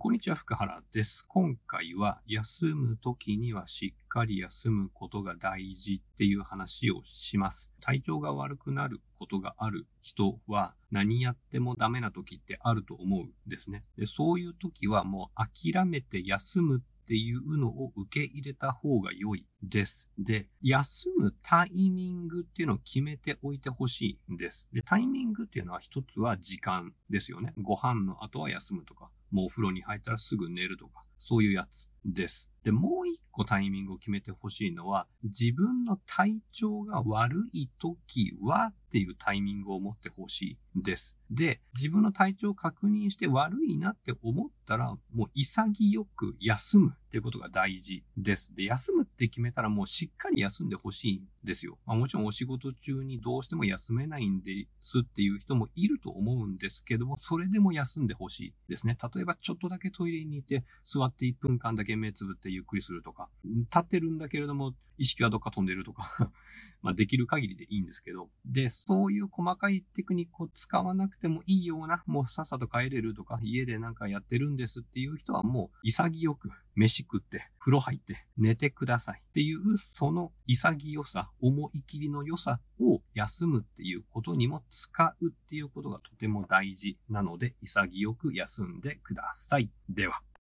こんにちは、福原です。今回は休む時にはしっかり休むことが大事っていう話をします。体調が悪くなることがある人は何やってもダメな時ってあると思うんですね。でそういう時はもう諦めて休むっていうのを受け入れた方が良いです。で、休むタイミングっていうのを決めておいてほしいんです。で、タイミングっていうのは一つは時間ですよね。ご飯の後は休むとか、もうお風呂に入ったらすぐ寝るとか、そういうやつです。で、もう一個タイミングを決めてほしいのは、自分の体調が悪い時はっていうタイミングを持ってほしいです。で、自分の体調を確認して悪いなって思ったら、もう潔く休むっていうことが大事です。で、休むって決めたらもうしっかり休んでほしいんですよ。まあ、もちろんお仕事中にどうしても休めないんですっていう人もいると思うんですけども、それでも休んでほしいですね。例えばちょっとだけトイレに行って座って1分間だけ目つぶってゆっくりするとか、立ってるんだけれども意識はどっか飛んでるとか まできる限りでいいんですけど、で、そういう細かいテクニックを使わなくてもいいような、もうさっさと帰れるとか、家でなんかやってるんですっていう人はもう潔く飯食って、風呂入って寝てくださいっていう、その潔さ、思い切りの良さを休むっていうことにも使うっていうことがとても大事なので、潔く休んでください。では。